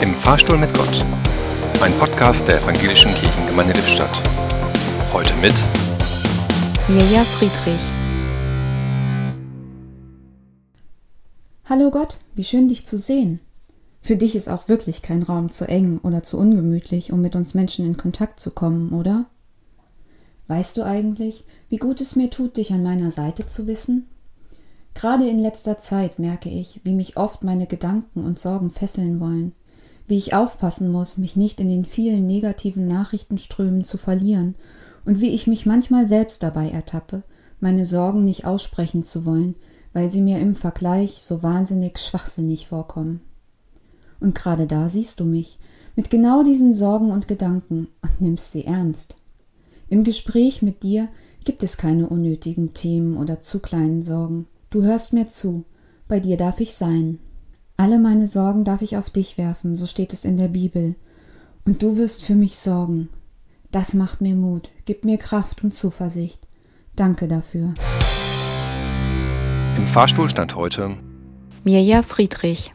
Im Fahrstuhl mit Gott. Ein Podcast der Evangelischen Kirchengemeinde Lippstadt. Heute mit Mirja Friedrich. Hallo Gott, wie schön dich zu sehen. Für dich ist auch wirklich kein Raum zu eng oder zu ungemütlich, um mit uns Menschen in Kontakt zu kommen, oder? Weißt du eigentlich, wie gut es mir tut, dich an meiner Seite zu wissen? Gerade in letzter Zeit merke ich, wie mich oft meine Gedanken und Sorgen fesseln wollen, wie ich aufpassen muss, mich nicht in den vielen negativen Nachrichtenströmen zu verlieren und wie ich mich manchmal selbst dabei ertappe, meine Sorgen nicht aussprechen zu wollen, weil sie mir im Vergleich so wahnsinnig schwachsinnig vorkommen. Und gerade da siehst du mich, mit genau diesen Sorgen und Gedanken und nimmst sie ernst. Im Gespräch mit dir gibt es keine unnötigen Themen oder zu kleinen Sorgen. Du hörst mir zu, bei dir darf ich sein. Alle meine Sorgen darf ich auf dich werfen, so steht es in der Bibel. Und du wirst für mich sorgen. Das macht mir Mut, gibt mir Kraft und Zuversicht. Danke dafür. Im Fahrstuhl stand heute Mirja Friedrich.